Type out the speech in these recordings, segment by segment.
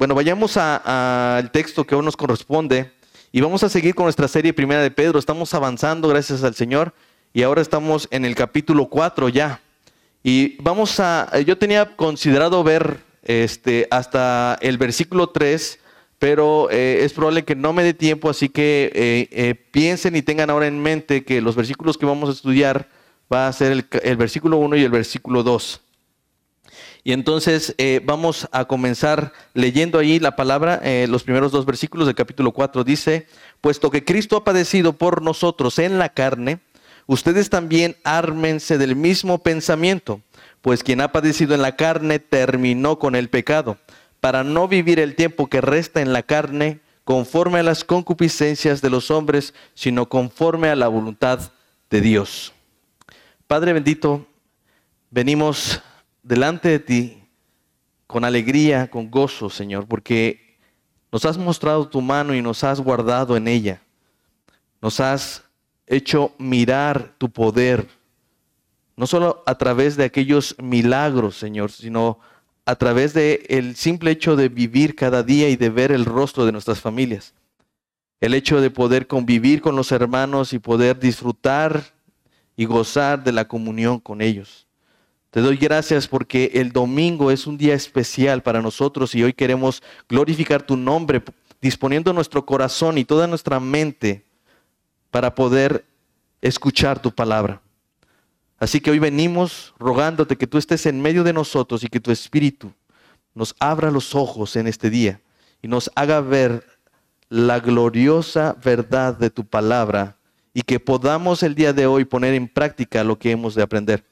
bueno, vayamos al texto que hoy nos corresponde y vamos a seguir con nuestra serie primera de Pedro. Estamos avanzando, gracias al Señor, y ahora estamos en el capítulo 4 ya. Y vamos a, yo tenía considerado ver este, hasta el versículo 3, pero eh, es probable que no me dé tiempo, así que eh, eh, piensen y tengan ahora en mente que los versículos que vamos a estudiar va a ser el, el versículo 1 y el versículo 2. Y entonces eh, vamos a comenzar leyendo ahí la palabra, eh, los primeros dos versículos del capítulo 4. Dice, puesto que Cristo ha padecido por nosotros en la carne, ustedes también ármense del mismo pensamiento, pues quien ha padecido en la carne terminó con el pecado, para no vivir el tiempo que resta en la carne conforme a las concupiscencias de los hombres, sino conforme a la voluntad de Dios. Padre bendito, venimos delante de ti con alegría, con gozo, Señor, porque nos has mostrado tu mano y nos has guardado en ella. Nos has hecho mirar tu poder, no solo a través de aquellos milagros, Señor, sino a través de el simple hecho de vivir cada día y de ver el rostro de nuestras familias. El hecho de poder convivir con los hermanos y poder disfrutar y gozar de la comunión con ellos. Te doy gracias porque el domingo es un día especial para nosotros y hoy queremos glorificar tu nombre, disponiendo nuestro corazón y toda nuestra mente para poder escuchar tu palabra. Así que hoy venimos rogándote que tú estés en medio de nosotros y que tu espíritu nos abra los ojos en este día y nos haga ver la gloriosa verdad de tu palabra y que podamos el día de hoy poner en práctica lo que hemos de aprender.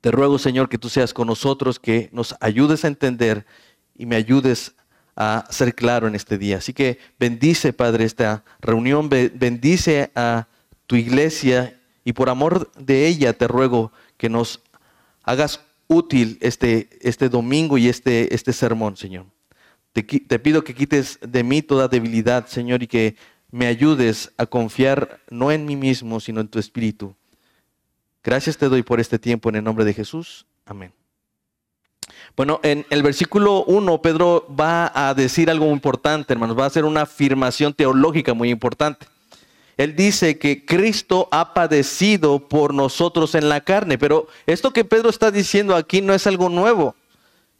Te ruego, Señor, que tú seas con nosotros, que nos ayudes a entender y me ayudes a ser claro en este día. Así que bendice, Padre, esta reunión, bendice a tu iglesia y por amor de ella te ruego que nos hagas útil este, este domingo y este, este sermón, Señor. Te, te pido que quites de mí toda debilidad, Señor, y que me ayudes a confiar no en mí mismo, sino en tu Espíritu Gracias te doy por este tiempo en el nombre de Jesús. Amén. Bueno, en el versículo 1, Pedro va a decir algo muy importante, hermanos, va a hacer una afirmación teológica muy importante. Él dice que Cristo ha padecido por nosotros en la carne, pero esto que Pedro está diciendo aquí no es algo nuevo.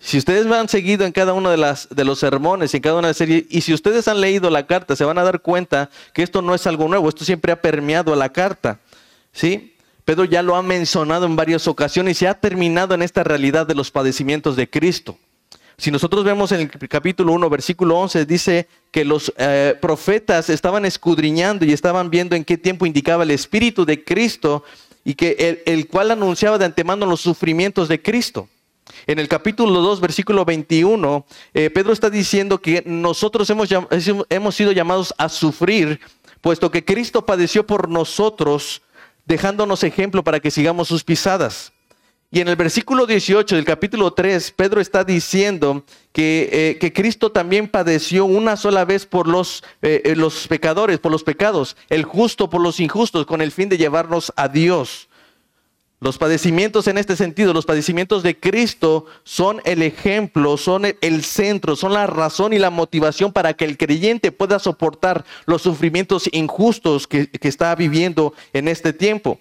Si ustedes me han seguido en cada uno de, los sermones, en cada una de las series, y si ustedes han leído la carta, se van a dar cuenta que esto no es algo nuevo, esto siempre ha permeado a la carta. ¿Sí? Pedro ya lo ha mencionado en varias ocasiones y ha terminado en esta realidad de los padecimientos de Cristo. Si nosotros vemos en el capítulo 1, versículo 11, dice que los eh, profetas estaban escudriñando y estaban viendo en qué tiempo indicaba el Espíritu de Cristo y que el, cual anunciaba de antemano los sufrimientos de Cristo. En el capítulo 2, versículo 21, eh, Pedro está diciendo que nosotros hemos, hemos sido llamados a sufrir, puesto que Cristo padeció por nosotros dejándonos ejemplo para que sigamos sus pisadas. Y en el versículo 18 del capítulo 3, Pedro está diciendo que, eh, que Cristo también padeció una sola vez por los, eh, eh, los pecadores, por los pecados, el justo por los injustos, con el fin de llevarnos a Dios. Los padecimientos en este sentido, los padecimientos de Cristo son el ejemplo, son el centro, son la razón y la motivación para que el creyente pueda soportar los sufrimientos injustos que, está viviendo en este tiempo.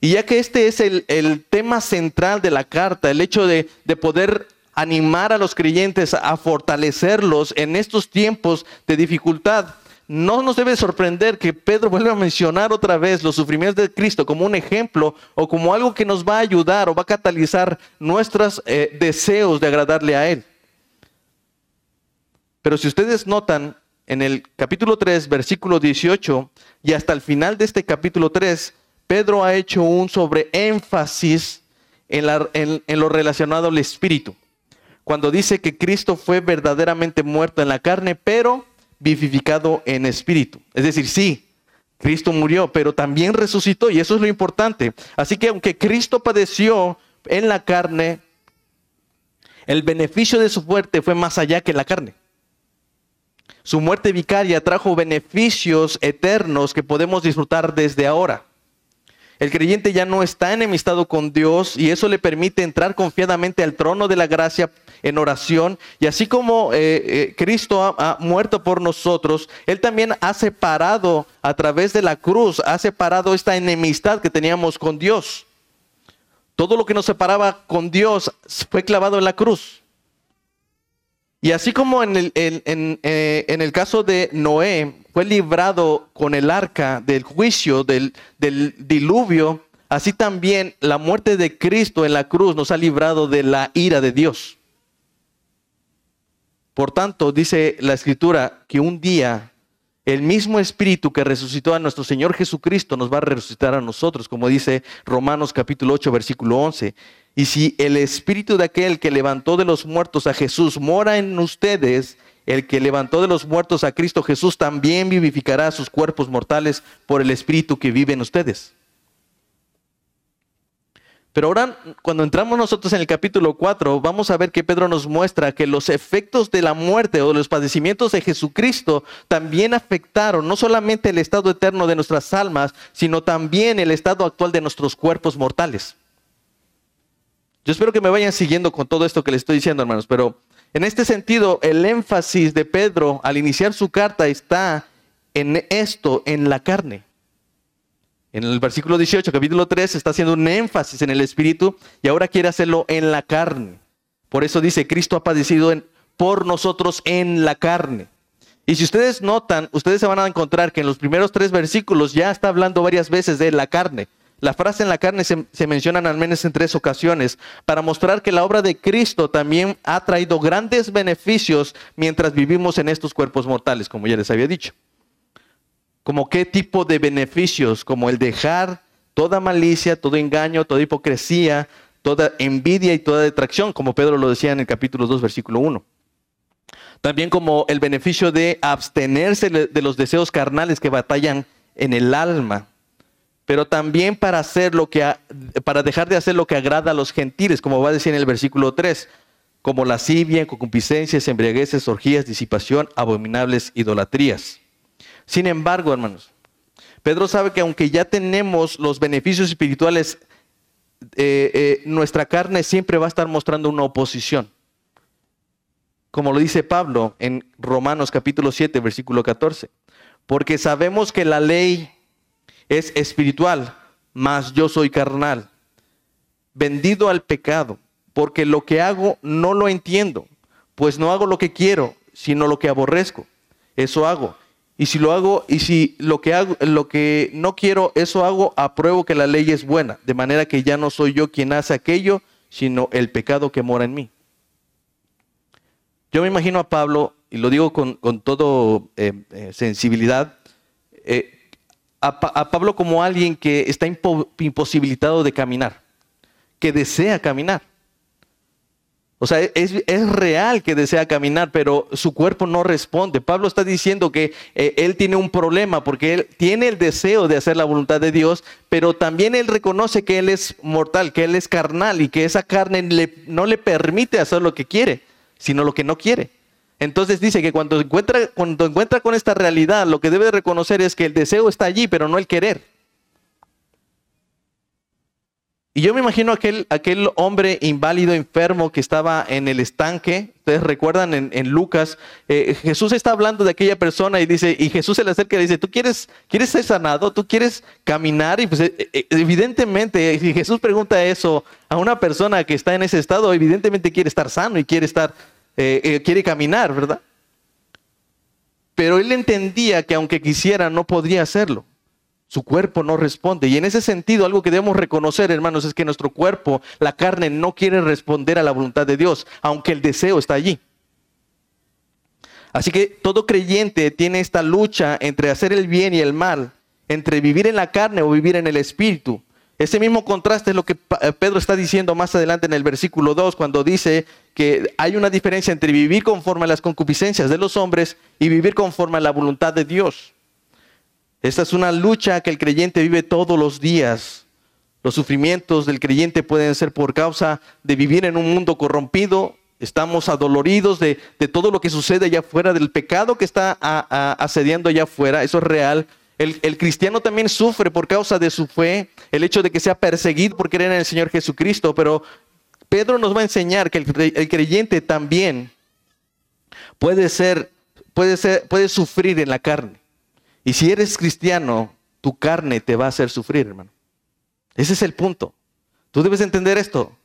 Y ya que este es el, tema central de la carta, el hecho de, de poder animar a los creyentes a fortalecerlos en estos tiempos de dificultad, no nos debe sorprender que Pedro vuelva a mencionar otra vez los sufrimientos de Cristo como un ejemplo o como algo que nos va a ayudar o va a catalizar nuestros eh, deseos de agradarle a Él. Pero si ustedes notan en el capítulo 3, versículo 18 y hasta el final de este capítulo 3, Pedro ha hecho un sobreénfasis en, en lo relacionado al Espíritu. Cuando dice que Cristo fue verdaderamente muerto en la carne, pero vivificado en espíritu. Es decir, sí, Cristo murió, pero también resucitó y eso es lo importante. Así que aunque Cristo padeció en la carne, el beneficio de su muerte fue más allá que la carne. Su muerte vicaria trajo beneficios eternos que podemos disfrutar desde ahora. El creyente ya no está enemistado con Dios y eso le permite entrar confiadamente al trono de la gracia en oración. Y así como eh, eh, Cristo ha, muerto por nosotros, Él también ha separado a través de la cruz, ha separado esta enemistad que teníamos con Dios. Todo lo que nos separaba con Dios fue clavado en la cruz. Y así como en el, eh, caso de Noé fue librado con el arca del juicio, del diluvio, así también la muerte de Cristo en la cruz nos ha librado de la ira de Dios. Por tanto, dice la escritura que un día el mismo espíritu que resucitó a nuestro Señor Jesucristo nos va a resucitar a nosotros, como dice Romanos capítulo 8, versículo 11. Y si el espíritu de aquel que levantó de los muertos a Jesús mora en ustedes, el que levantó de los muertos a Cristo Jesús también vivificará sus cuerpos mortales por el espíritu que vive en ustedes. Pero ahora, cuando entramos nosotros en el capítulo 4, vamos a ver que Pedro nos muestra que los efectos de la muerte o de los padecimientos de Jesucristo también afectaron no solamente el estado eterno de nuestras almas, sino también el estado actual de nuestros cuerpos mortales. Yo espero que me vayan siguiendo con todo esto que les estoy diciendo, hermanos, pero en este sentido, el énfasis de Pedro al iniciar su carta está en esto, en la carne. En el versículo 18, capítulo 3, está haciendo un énfasis en el espíritu y ahora quiere hacerlo en la carne. Por eso dice, Cristo ha padecido por nosotros en la carne. Y si ustedes notan, ustedes se van a encontrar que en los primeros tres versículos ya está hablando varias veces de la carne. La frase en la carne se, se al menos en tres ocasiones para mostrar que la obra de Cristo también ha traído grandes beneficios mientras vivimos en estos cuerpos mortales, como ya les había dicho. Como qué tipo de beneficios, como el dejar toda malicia, todo engaño, toda hipocresía, toda envidia y toda detracción, como Pedro lo decía en el capítulo 2, versículo 1. También como el beneficio de abstenerse de los deseos carnales que batallan en el alma pero también para hacer lo que para dejar de hacer lo que agrada a los gentiles, como va a decir en el versículo 3, como lascivia, concupiscencias, embriagueces, orgías, disipación, abominables idolatrías. Sin embargo, hermanos, Pedro sabe que aunque ya tenemos los beneficios espirituales, eh, eh, nuestra carne siempre va a estar mostrando una oposición. Como lo dice Pablo en Romanos capítulo 7, versículo 14. Porque sabemos que la ley es espiritual, mas yo soy carnal, vendido al pecado, porque lo que hago no lo entiendo, pues no hago lo que quiero, sino lo que aborrezco. Eso hago. Y si lo hago, y si lo que hago, lo que no quiero, eso hago, apruebo que la ley es buena, de manera que ya no soy yo quien hace aquello, sino el pecado que mora en mí. Yo me imagino a Pablo, y lo digo con, con todo eh, eh, sensibilidad, eh, a, Pablo como alguien que está imposibilitado de caminar, que desea caminar. O sea, es, real que desea caminar, pero su cuerpo no responde. Pablo está diciendo que eh, él tiene un problema porque él tiene el deseo de hacer la voluntad de Dios, pero también él reconoce que él es mortal, que él es carnal y que esa carne no le permite hacer lo que quiere, sino lo que no quiere. Entonces dice que cuando encuentra, cuando encuentra con esta realidad, lo que debe reconocer es que el deseo está allí, pero no el querer. Y yo me imagino aquel, aquel hombre inválido, enfermo que estaba en el estanque. Ustedes recuerdan en, Lucas, eh, Jesús está hablando de aquella persona y dice, y Jesús se le acerca y dice, ¿tú quieres, quieres ser sanado? ¿Tú quieres caminar? Y pues eh, eh, evidentemente, si Jesús pregunta eso a una persona que está en ese estado, evidentemente quiere estar sano y quiere estar eh, quiere caminar, ¿verdad? Pero él entendía que aunque quisiera no podría hacerlo. Su cuerpo no responde. Y en ese sentido, algo que debemos reconocer, hermanos, es que nuestro cuerpo, la carne, no quiere responder a la voluntad de Dios, aunque el deseo está allí. Así que todo creyente tiene esta lucha entre hacer el bien y el mal, entre vivir en la carne o vivir en el espíritu. Ese mismo contraste es lo que eh, Pedro está diciendo más adelante en el versículo 2, cuando dice que hay una diferencia entre vivir conforme a las concupiscencias de los hombres y vivir conforme a la voluntad de Dios. Esta es una lucha que el creyente vive todos los días. Los sufrimientos del creyente pueden ser por causa de vivir en un mundo corrompido. Estamos adoloridos de, todo lo que sucede allá afuera, del pecado que está asediando allá afuera. Eso es real. El, cristiano también sufre por causa de su fe, el hecho de que sea perseguido por creer en el Señor Jesucristo, pero Pedro nos va a enseñar que el, creyente también puede ser, puede ser, puede sufrir en la carne. Y si eres cristiano, tu carne te va a hacer sufrir, hermano. Ese es el punto. Tú debes entender esto.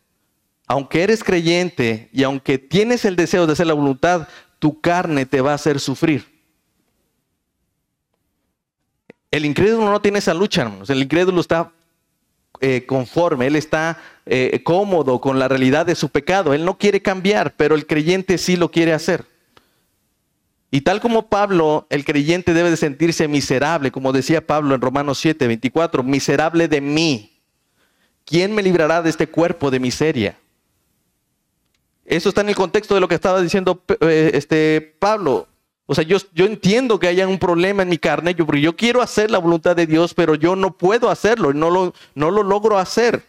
Aunque eres creyente y aunque tienes el deseo de hacer la voluntad, tu carne te va a hacer sufrir. El incrédulo no tiene esa lucha, hermanos. El incrédulo está eh, conforme, él está eh, cómodo con la realidad de su pecado. Él no quiere cambiar, pero el creyente sí lo quiere hacer. Y tal como Pablo, el creyente debe de sentirse miserable, como decía Pablo en Romanos 7, 24, miserable de mí. ¿Quién me librará de este cuerpo de miseria? Eso está en el contexto de lo que estaba diciendo eh, este Pablo. O sea, yo, entiendo que haya un problema en mi carne, yo, porque yo quiero hacer la voluntad de Dios, pero yo no puedo hacerlo, no lo, no lo logro hacer.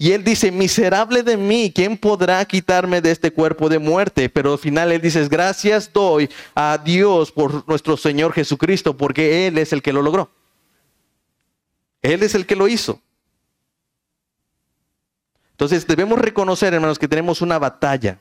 Y él dice, miserable de mí, ¿quién podrá quitarme de este cuerpo de muerte? Pero al final él dice, gracias doy a Dios por nuestro Señor Jesucristo, porque Él es el que lo logró. Él es el que lo hizo. Entonces debemos reconocer, hermanos, que tenemos una batalla.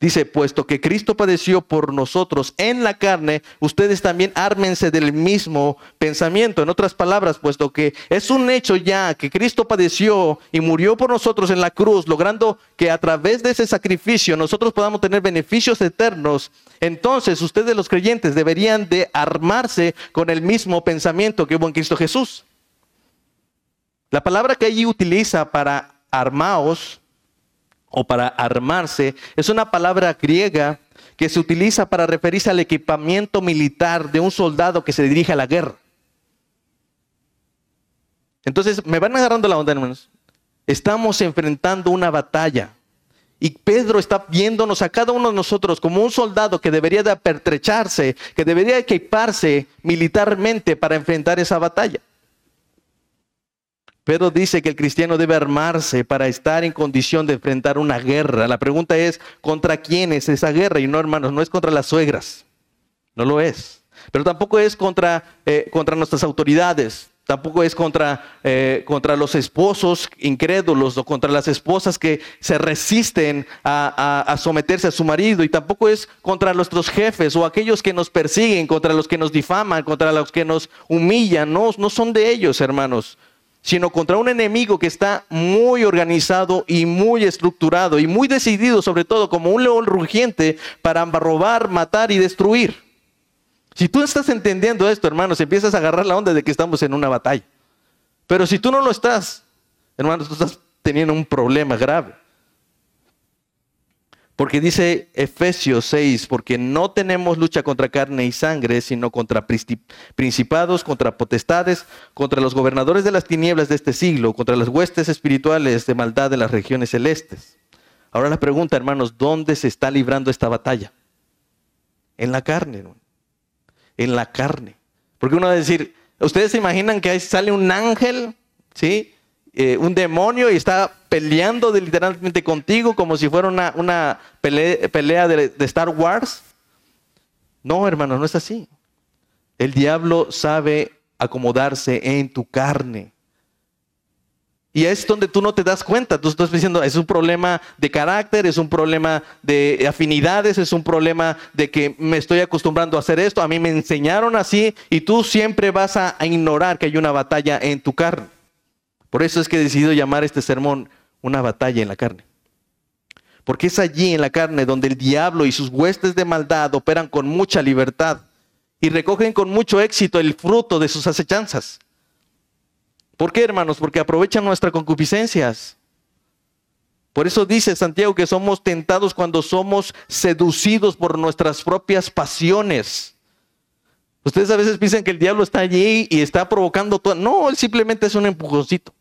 Dice, puesto que Cristo padeció por nosotros en la carne, ustedes también ármense del mismo pensamiento. En otras palabras, puesto que es un hecho ya que Cristo padeció y murió por nosotros en la cruz, logrando que a través de ese sacrificio nosotros podamos tener beneficios eternos, entonces ustedes los creyentes deberían de armarse con el mismo pensamiento que hubo en Cristo Jesús. La palabra que allí utiliza para armaos o para armarse es una palabra griega que se utiliza para referirse al equipamiento militar de un soldado que se dirige a la guerra. Entonces, me van agarrando la onda, hermanos. Estamos enfrentando una batalla. Y Pedro está viéndonos a cada uno de nosotros como un soldado que debería de apertrecharse, que debería equiparse militarmente para enfrentar esa batalla. Pedro dice que el cristiano debe armarse para estar en condición de enfrentar una guerra. La pregunta es, ¿contra quién es esa guerra? Y no, hermanos, no es contra las suegras. No lo es. Pero tampoco es contra, eh, contra nuestras autoridades. Tampoco es contra, eh, contra los esposos incrédulos o contra las esposas que se resisten a, a, someterse a su marido. Y tampoco es contra nuestros jefes o aquellos que nos persiguen, contra los que nos difaman, contra los que nos humillan. No, no son de ellos, hermanos sino contra un enemigo que está muy organizado y muy estructurado y muy decidido, sobre todo como un león rugiente, para robar, matar y destruir. Si tú estás entendiendo esto, hermanos, empiezas a agarrar la onda de que estamos en una batalla. Pero si tú no lo estás, hermanos, tú estás teniendo un problema grave. Porque dice Efesios 6, porque no tenemos lucha contra carne y sangre, sino contra principados, contra potestades, contra los gobernadores de las tinieblas de este siglo, contra las huestes espirituales de maldad de las regiones celestes. Ahora la pregunta, hermanos, ¿dónde se está librando esta batalla? En la carne. En la carne. Porque uno va a decir, ¿ustedes se imaginan que ahí sale un ángel? ¿Sí? Eh, un demonio y está peleando literalmente contigo como si fuera una, pelea, de, de Star Wars. No, hermano, no es así. El diablo sabe acomodarse en tu carne. Y es donde tú no te das cuenta. Tú estás diciendo, es un problema de carácter, es un problema de afinidades, es un problema de que me estoy acostumbrando a hacer esto. A mí me enseñaron así y tú siempre vas a ignorar que hay una batalla en tu carne. Por eso es que he decidido llamar este sermón una batalla en la carne. Porque es allí en la carne donde el diablo y sus huestes de maldad operan con mucha libertad y recogen con mucho éxito el fruto de sus acechanzas. ¿Por qué, hermanos? Porque aprovechan nuestras concupiscencias. Por eso dice Santiago que somos tentados cuando somos seducidos por nuestras propias pasiones. Ustedes a veces piensan que el diablo está allí y está provocando todo. No, él simplemente es un empujoncito.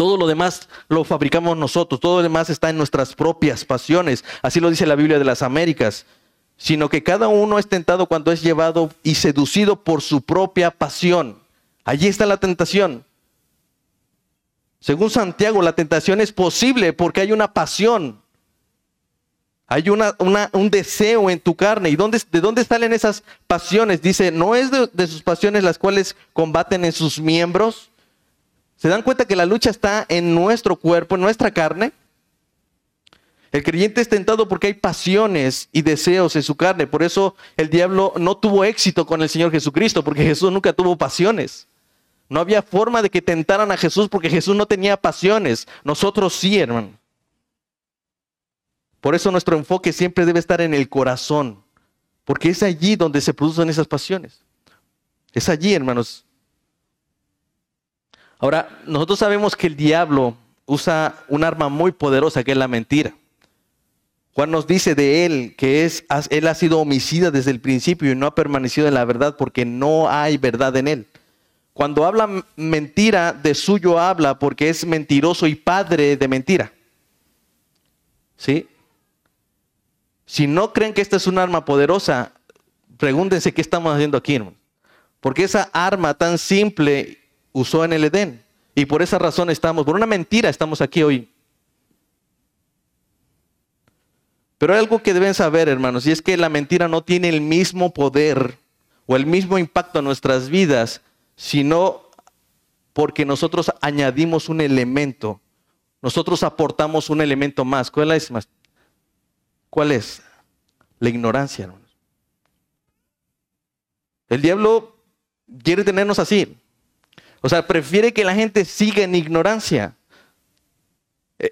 Todo lo demás lo fabricamos nosotros, todo lo demás está en nuestras propias pasiones. Así lo dice la Biblia de las Américas. Sino que cada uno es tentado cuando es llevado y seducido por su propia pasión. Allí está la tentación. Según Santiago, la tentación es posible porque hay una pasión. Hay una, un deseo en tu carne. ¿Y dónde, de dónde salen esas pasiones? Dice, no es de sus pasiones las cuales combaten en sus miembros, ¿Se dan cuenta que la lucha está en nuestro cuerpo, en nuestra carne? El creyente es tentado porque hay pasiones y deseos en su carne. Por eso el diablo no tuvo éxito con el Señor Jesucristo, porque Jesús nunca tuvo pasiones. No había forma de que tentaran a Jesús porque Jesús no tenía pasiones. Nosotros sí, hermano. Por eso nuestro enfoque siempre debe estar en el corazón, porque es allí donde se producen esas pasiones. Es allí, hermanos. Ahora, nosotros sabemos que el diablo usa un arma muy poderosa que es la mentira. Juan nos dice de él que es, él ha sido homicida desde el principio y no ha permanecido en la verdad porque no hay verdad en él. Cuando habla mentira, de suyo habla porque es mentiroso y padre de mentira. ¿Sí? Si no creen que esta es un arma poderosa, pregúntense qué estamos haciendo aquí, hermano. Porque esa arma tan simple usó en el Edén. Y por esa razón estamos, por una mentira estamos aquí hoy. Pero hay algo que deben saber, hermanos, y es que la mentira no tiene el mismo poder o el mismo impacto en nuestras vidas, sino porque nosotros añadimos un elemento. Nosotros aportamos un elemento más. ¿Cuál es? ¿Cuál es? La ignorancia, hermanos. El diablo quiere tenernos así. O sea, prefiere que la gente siga en ignorancia.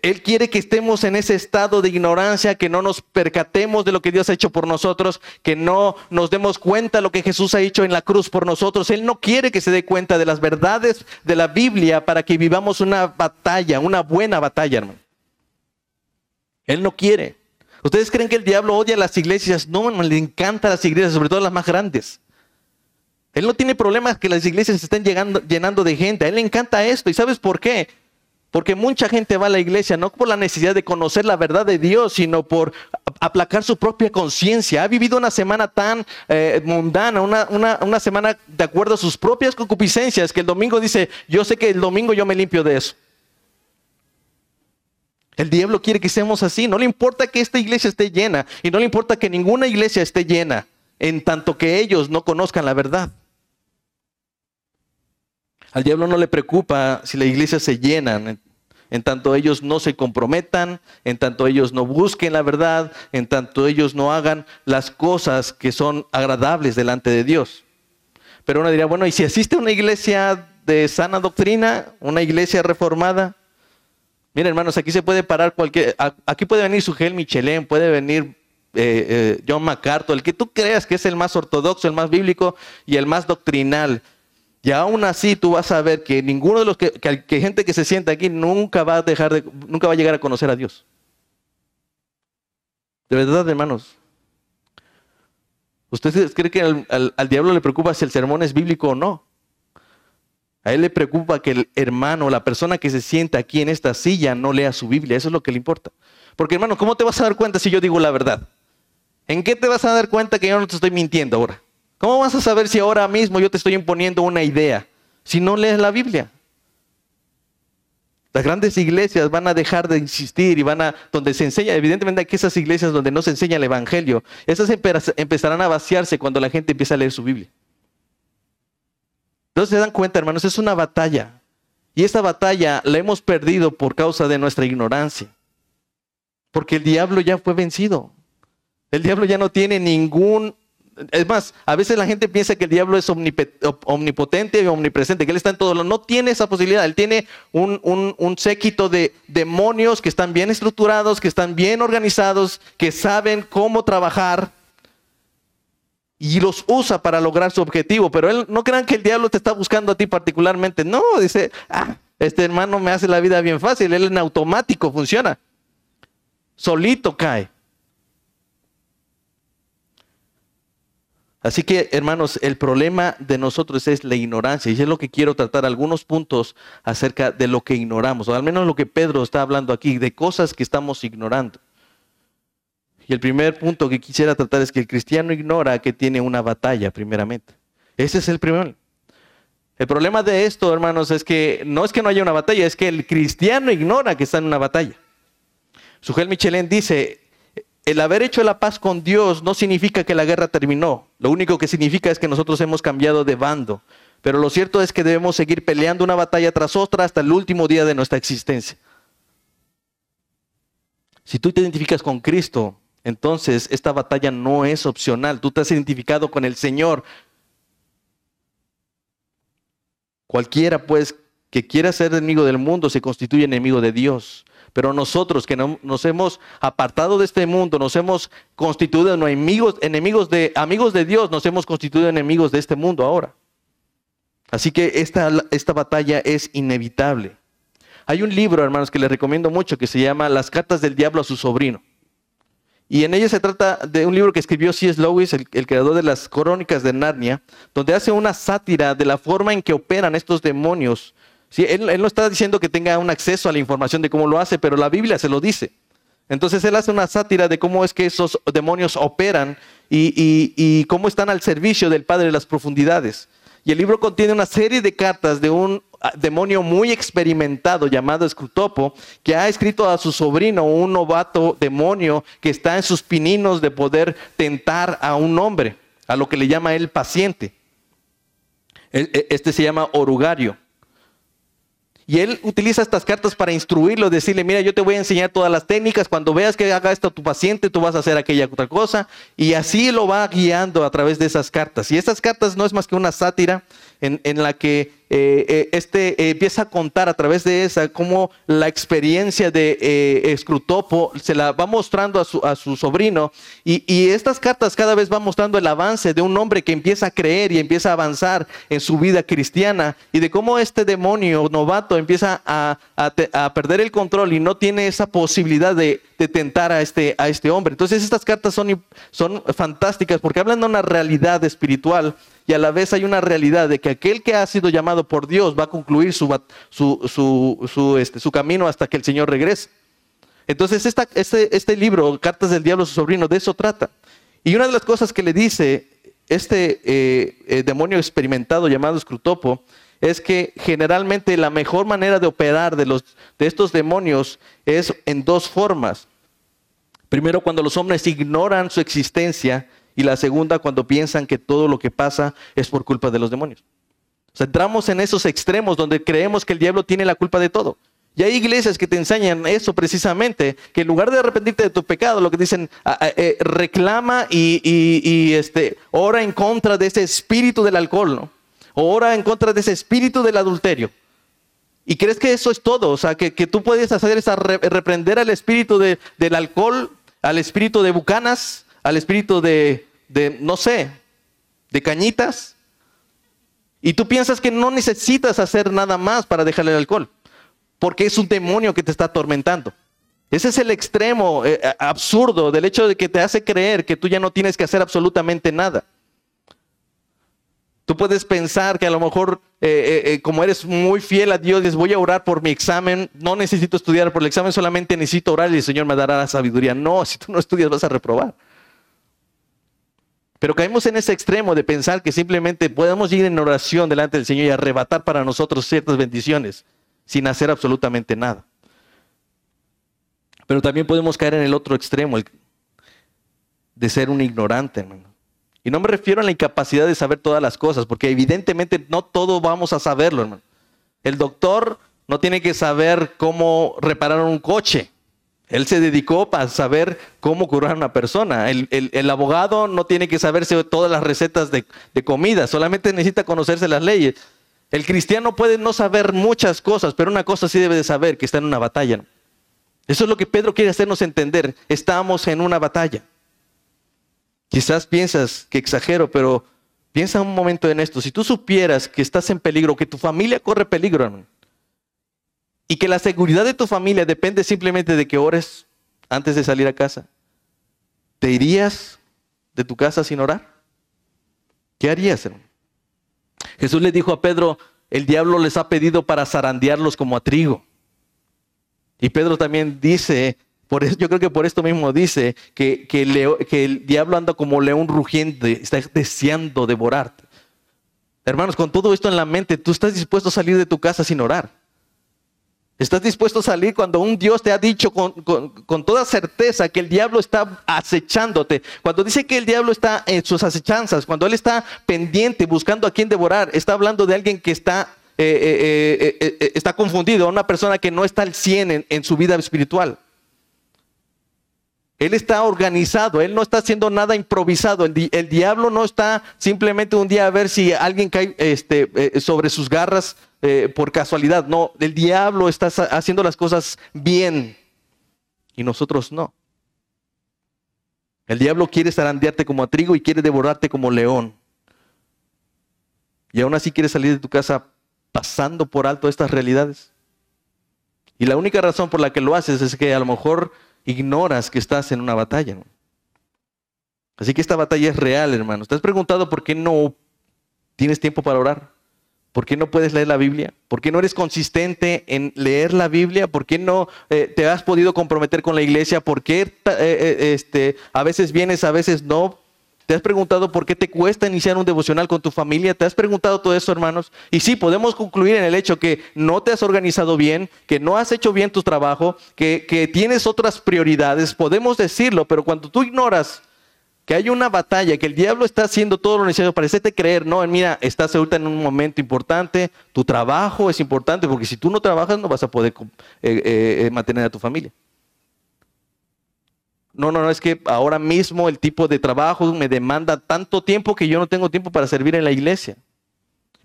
Él quiere que estemos en ese estado de ignorancia, que no nos percatemos de lo que Dios ha hecho por nosotros, que no nos demos cuenta de lo que Jesús ha hecho en la cruz por nosotros. Él no quiere que se dé cuenta de las verdades de la Biblia para que vivamos una batalla, una buena batalla, hermano. Él no quiere. ¿Ustedes creen que el diablo odia las iglesias? No, hermano, le encantan las iglesias, sobre todo las más grandes. Él no tiene problemas que las iglesias se estén llenando de gente. A él le encanta esto. ¿Y sabes por qué? Porque mucha gente va a la iglesia no por la necesidad de conocer la verdad de Dios, sino por aplacar su propia conciencia. Ha vivido una semana tan eh, mundana, una, una semana de acuerdo a sus propias concupiscencias, que el domingo dice, yo sé que el domingo yo me limpio de eso. El diablo quiere que seamos así. No le importa que esta iglesia esté llena y no le importa que ninguna iglesia esté llena, en tanto que ellos no conozcan la verdad. Al diablo no le preocupa si la iglesia se llena, en tanto ellos no se comprometan, en tanto ellos no busquen la verdad, en tanto ellos no hagan las cosas que son agradables delante de Dios. Pero uno diría, bueno, ¿y si asiste a una iglesia de sana doctrina, una iglesia reformada? Miren, hermanos, aquí se puede parar cualquier, aquí puede venir Sugel Michelén, puede venir eh, eh, John MacArthur, el que tú creas que es el más ortodoxo, el más bíblico y el más doctrinal. Y aún así tú vas a ver que ninguno de los que, gente que se sienta aquí nunca va a dejar de, nunca va a llegar a conocer a Dios. De verdad, hermanos. ¿Ustedes creen que al, al, diablo le preocupa si el sermón es bíblico o no? A él le preocupa que el hermano, la persona que se sienta aquí en esta silla, no lea su Biblia. Eso es lo que le importa. Porque hermano, ¿cómo te vas a dar cuenta si yo digo la verdad? ¿En qué te vas a dar cuenta que yo no te estoy mintiendo ahora? ¿Cómo vas a saber si ahora mismo yo te estoy imponiendo una idea si no lees la Biblia? Las grandes iglesias van a dejar de insistir y van a, donde se enseña, evidentemente hay que esas iglesias donde no se enseña el Evangelio, esas empezarán a vaciarse cuando la gente empieza a leer su Biblia. Entonces se dan cuenta, hermanos, es una batalla. Y esa batalla la hemos perdido por causa de nuestra ignorancia. Porque el diablo ya fue vencido. El diablo ya no tiene ningún es más, a veces la gente piensa que el diablo es omnipotente y omnipresente, que él está en todo. No tiene esa posibilidad. Él tiene un, séquito de demonios que están bien estructurados, que están bien organizados, que saben cómo trabajar y los usa para lograr su objetivo. Pero él, no crean que el diablo te está buscando a ti particularmente. No, dice, ah, este hermano me hace la vida bien fácil. Él en automático funciona. Solito cae. Así que, hermanos, el problema de nosotros es la ignorancia. Y es lo que quiero tratar algunos puntos acerca de lo que ignoramos, o al menos lo que Pedro está hablando aquí, de cosas que estamos ignorando. Y el primer punto que quisiera tratar es que el cristiano ignora que tiene una batalla, primeramente. Ese es el primero. El problema de esto, hermanos, es que no es que no haya una batalla, es que el cristiano ignora que está en una batalla. Sujel Michelin dice, el haber hecho la paz con Dios no significa que la guerra terminó. Lo único que significa es que nosotros hemos cambiado de bando. Pero lo cierto es que debemos seguir peleando una batalla tras otra hasta el último día de nuestra existencia. Si tú te identificas con Cristo, entonces esta batalla no es opcional. Tú te has identificado con el Señor. Cualquiera, pues, que quiera ser enemigo del mundo se constituye enemigo de Dios. Pero nosotros que no, nos hemos apartado de este mundo, nos hemos constituido enemigos, enemigos de, amigos de Dios, nos hemos constituido enemigos de este mundo ahora. Así que esta, esta batalla es inevitable. Hay un libro, hermanos, que les recomiendo mucho que se llama Las cartas del diablo a su sobrino. Y en ella se trata de un libro que escribió C.S. Lewis, el, creador de las crónicas de Narnia, donde hace una sátira de la forma en que operan estos demonios. Él, no está diciendo que tenga un acceso a la información de cómo lo hace, pero la Biblia se lo dice. Entonces él hace una sátira de cómo es que esos demonios operan y cómo están al servicio del Padre de las profundidades. Y el libro contiene una serie de cartas de un ah, demonio muy experimentado llamado Escrutopo, que ha escrito a su sobrino, un novato demonio que está en sus pininos de poder tentar a un hombre, a lo que le llama él paciente. E, este se llama orugario. Y él utiliza estas cartas para instruirlo, decirle, mira, yo te voy a enseñar todas las técnicas, cuando veas que haga esto tu paciente, tú vas a hacer aquella otra cosa, y así lo va guiando a través de esas cartas. Y estas cartas no es más que una sátira en, en la que eh, eh, este eh, empieza a contar a través de esa cómo la experiencia de Escrutopo se la va mostrando a su, a su sobrino y, y, estas cartas cada vez van mostrando el avance de un hombre que empieza a creer y empieza a avanzar en su vida cristiana y de cómo este demonio novato empieza a, a, a perder el control y no tiene esa posibilidad de, de, tentar a este, a este hombre. Entonces estas cartas son, son fantásticas porque hablan de una realidad espiritual y a la vez hay una realidad de que aquel que ha sido llamado por Dios va a concluir su, su, este, su camino hasta que el Señor regrese. Entonces, este, este libro, Cartas del Diablo a su sobrino, de eso trata. Y una de las cosas que le dice este eh, eh, demonio experimentado llamado Scrutopo es que generalmente la mejor manera de operar de, los, de estos demonios es en dos formas. Primero, cuando los hombres ignoran su existencia y la segunda cuando piensan que todo lo que pasa es por culpa de los demonios. Sea, entramos en esos extremos donde creemos que el diablo tiene la culpa de todo. Y hay iglesias que te enseñan eso precisamente, que en lugar de arrepentirte de tu pecado, lo que dicen, eh, reclama y, este, ora en contra de ese espíritu del alcohol, ¿no? Ora en contra de ese espíritu del adulterio. Y crees que eso es todo, o sea, que, tú puedes hacer esa reprender al espíritu del alcohol, al espíritu de bucanas, al espíritu de, no sé, de cañitas. Y tú piensas que no necesitas hacer nada más para dejar el alcohol, porque es un demonio que te está atormentando. Ese es el extremo eh, absurdo del hecho de que te hace creer que tú ya no tienes que hacer absolutamente nada. Tú puedes pensar que a lo mejor, eh, eh, como eres muy fiel a Dios, dices, voy a orar por mi examen, no necesito estudiar por el examen, solamente necesito orar y el Señor me dará la sabiduría. No, si tú no estudias vas a reprobar. Pero caemos en ese extremo de pensar que simplemente podemos ir en oración delante del Señor y arrebatar para nosotros ciertas bendiciones sin hacer absolutamente nada. Pero también podemos caer en el otro extremo, de ser un ignorante, hermano. Y no me refiero a la incapacidad de saber todas las cosas, porque evidentemente no todo vamos a saberlo, hermano. El doctor no tiene que saber cómo reparar un coche. Él se dedicó para saber cómo curar a una persona. El, abogado no tiene que saberse todas las recetas de, comida, solamente necesita conocerse las leyes. El cristiano puede no saber muchas cosas, pero una cosa sí debe de saber, que está en una batalla. Eso es lo que Pedro quiere hacernos entender. Estamos en una batalla. Quizás piensas que exagero, pero piensa un momento en esto. Si tú supieras que estás en peligro, que tu familia corre peligro, hermano, y que la seguridad de tu familia depende simplemente de que ores antes de salir a casa, ¿te irías de tu casa sin orar? ¿Qué harías, hermano? Jesús le dijo a Pedro, el diablo les ha pedido para zarandearlos como a trigo. Y Pedro también dice, por eso, yo creo que por esto mismo dice que, que el diablo anda como león rugiente, está deseando devorarte. Hermanos, con todo esto en la mente, tú estás dispuesto a salir de tu casa sin orar. ¿Estás dispuesto a salir cuando un Dios te ha dicho con, toda certeza que el diablo está acechándote? Cuando dice que el diablo está en sus acechanzas, cuando él está pendiente buscando a quien devorar, está hablando de alguien que está, eh, eh, eh, está confundido, una persona que no está al 100 en, su vida espiritual. Él está organizado, Él no está haciendo nada improvisado. El, diablo no está simplemente un día a ver si alguien cae este, sobre sus garras eh, por casualidad. No, el diablo está haciendo las cosas bien y nosotros no. El diablo quiere zarandearte como a trigo y quiere devorarte como león. Y aún así quiere salir de tu casa pasando por alto estas realidades. Y la única razón por la que lo haces es que a lo mejor ignoras que estás en una batalla. Así que esta batalla es real, hermano. ¿Te has preguntado por qué no tienes tiempo para orar? ¿Por qué no puedes leer la Biblia? ¿Por qué no eres consistente en leer la Biblia? ¿Por qué no eh, te has podido comprometer con la iglesia? ¿Por qué eh, eh, este, a veces vienes, a veces no? ¿Te has preguntado por qué te cuesta iniciar un devocional con tu familia? ¿Te has preguntado todo eso, hermanos? Y sí, podemos concluir en el hecho que no te has organizado bien, que no has hecho bien tu trabajo, que, que tienes otras prioridades. Podemos decirlo, pero cuando tú ignoras que hay una batalla, que el diablo está haciendo todo lo necesario para hacerte creer, no, mira, estás ahorita en un momento importante, tu trabajo es importante, porque si tú no trabajas no vas a poder eh, eh, eh, mantener a tu familia. No, no, no, es que ahora mismo el tipo de trabajo me demanda tanto tiempo que yo no tengo tiempo para servir en la iglesia.